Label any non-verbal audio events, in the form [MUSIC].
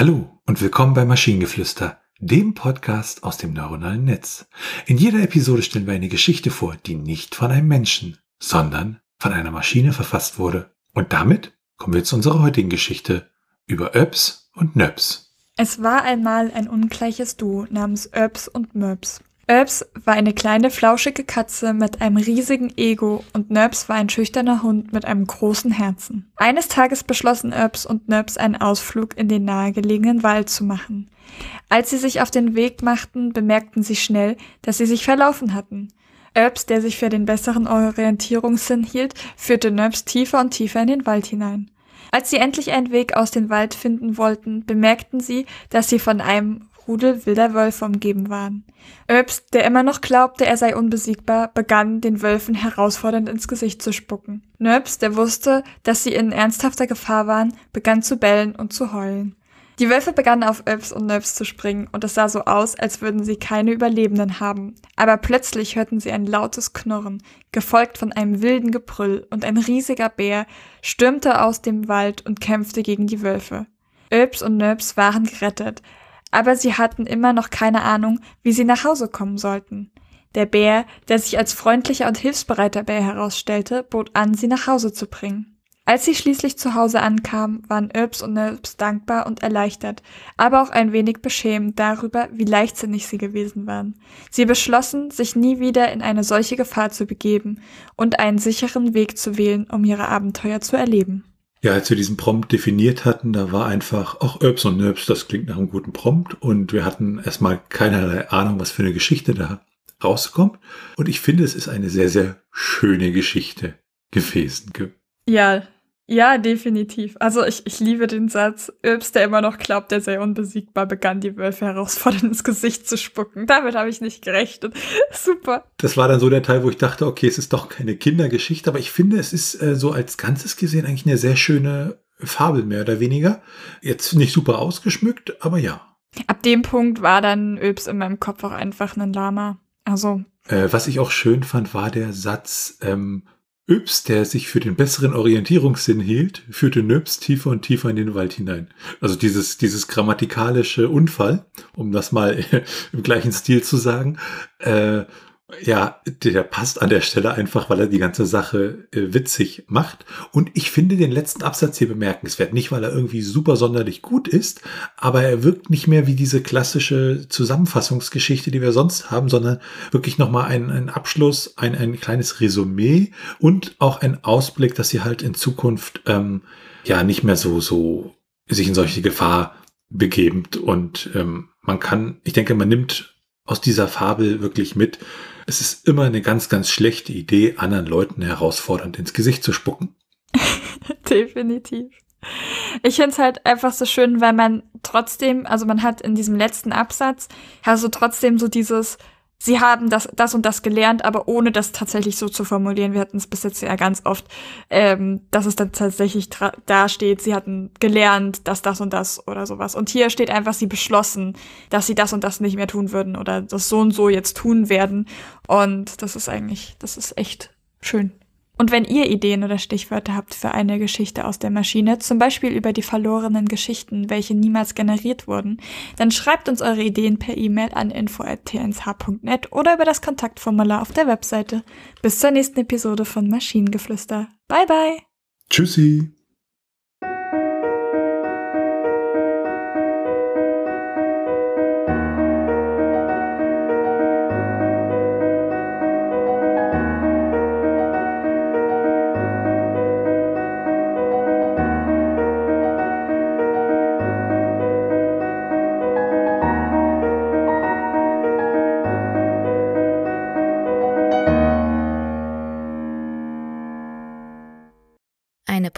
Hallo und willkommen bei Maschinengeflüster, dem Podcast aus dem neuronalen Netz. In jeder Episode stellen wir eine Geschichte vor, die nicht von einem Menschen, sondern von einer Maschine verfasst wurde. Und damit kommen wir zu unserer heutigen Geschichte über Öps und Nöps. Es war einmal ein ungleiches Duo namens Öps und Möps. Öps war eine kleine flauschige Katze mit einem riesigen Ego und Nöps war ein schüchterner Hund mit einem großen Herzen. Eines Tages beschlossen Öps und Nöps einen Ausflug in den nahegelegenen Wald zu machen. Als sie sich auf den Weg machten, bemerkten sie schnell, dass sie sich verlaufen hatten. Öps, der sich für den besseren Orientierungssinn hielt, führte Nöps tiefer und tiefer in den Wald hinein. Als sie endlich einen Weg aus dem Wald finden wollten, bemerkten sie, dass sie von einem Rudel wilder Wölfe umgeben waren. Öbst, der immer noch glaubte, er sei unbesiegbar, begann, den Wölfen herausfordernd ins Gesicht zu spucken. Nöbs, der wusste, dass sie in ernsthafter Gefahr waren, begann zu bellen und zu heulen. Die Wölfe begannen auf Öbs und Nöbs zu springen, und es sah so aus, als würden sie keine Überlebenden haben. Aber plötzlich hörten sie ein lautes Knurren, gefolgt von einem wilden Gebrüll, und ein riesiger Bär stürmte aus dem Wald und kämpfte gegen die Wölfe. Öbs und Nöbs waren gerettet, aber sie hatten immer noch keine Ahnung, wie sie nach Hause kommen sollten. Der Bär, der sich als freundlicher und hilfsbereiter Bär herausstellte, bot an, sie nach Hause zu bringen. Als sie schließlich zu Hause ankamen, waren Irbs und Nöbs dankbar und erleichtert, aber auch ein wenig beschämt darüber, wie leichtsinnig sie gewesen waren. Sie beschlossen, sich nie wieder in eine solche Gefahr zu begeben und einen sicheren Weg zu wählen, um ihre Abenteuer zu erleben. Ja, als wir diesen Prompt definiert hatten, da war einfach, auch Öps und Nöps, das klingt nach einem guten Prompt und wir hatten erstmal keinerlei Ahnung, was für eine Geschichte da rauskommt. Und ich finde, es ist eine sehr, sehr schöne Geschichte gewesen. Ja, ja, definitiv. Also ich, ich liebe den Satz, Öbs, der immer noch glaubt, er sei unbesiegbar, begann die Wölfe herausfordernd ins Gesicht zu spucken. Damit habe ich nicht gerechnet. [LAUGHS] Super. Das war dann so der Teil, wo ich dachte, okay, es ist doch keine Kindergeschichte, aber ich finde, es ist äh, so als Ganzes gesehen eigentlich eine sehr schöne Fabel, mehr oder weniger. Jetzt nicht super ausgeschmückt, aber ja. Ab dem Punkt war dann Öbs in meinem Kopf auch einfach ein Lama. Also. Äh, was ich auch schön fand, war der Satz, ähm, Yps, der sich für den besseren Orientierungssinn hielt, führte Nöps tiefer und tiefer in den Wald hinein. Also dieses, dieses grammatikalische Unfall, um das mal [LAUGHS] im gleichen Stil zu sagen, äh, ja, der passt an der Stelle einfach, weil er die ganze Sache äh, witzig macht. Und ich finde den letzten Absatz hier bemerkenswert. Nicht, weil er irgendwie super sonderlich gut ist, aber er wirkt nicht mehr wie diese klassische Zusammenfassungsgeschichte, die wir sonst haben, sondern wirklich nochmal ein, ein Abschluss, ein, ein kleines Resümee und auch ein Ausblick, dass sie halt in Zukunft ähm, ja nicht mehr so, so sich in solche Gefahr begebt. Und ähm, man kann, ich denke, man nimmt aus dieser Fabel wirklich mit, es ist immer eine ganz, ganz schlechte Idee, anderen Leuten herausfordernd ins Gesicht zu spucken. [LAUGHS] Definitiv. Ich finde es halt einfach so schön, weil man trotzdem, also man hat in diesem letzten Absatz, du trotzdem so dieses, sie haben das, das und das gelernt, aber ohne das tatsächlich so zu formulieren. Wir hatten es bis jetzt ja ganz oft, ähm, dass es dann tatsächlich da steht, sie hatten gelernt, dass das und das oder sowas. Und hier steht einfach, sie beschlossen, dass sie das und das nicht mehr tun würden oder das so und so jetzt tun werden. Und das ist eigentlich, das ist echt schön. Und wenn ihr Ideen oder Stichwörter habt für eine Geschichte aus der Maschine, zum Beispiel über die verlorenen Geschichten, welche niemals generiert wurden, dann schreibt uns eure Ideen per E-Mail an info.tnsh.net oder über das Kontaktformular auf der Webseite. Bis zur nächsten Episode von Maschinengeflüster. Bye bye! Tschüssi!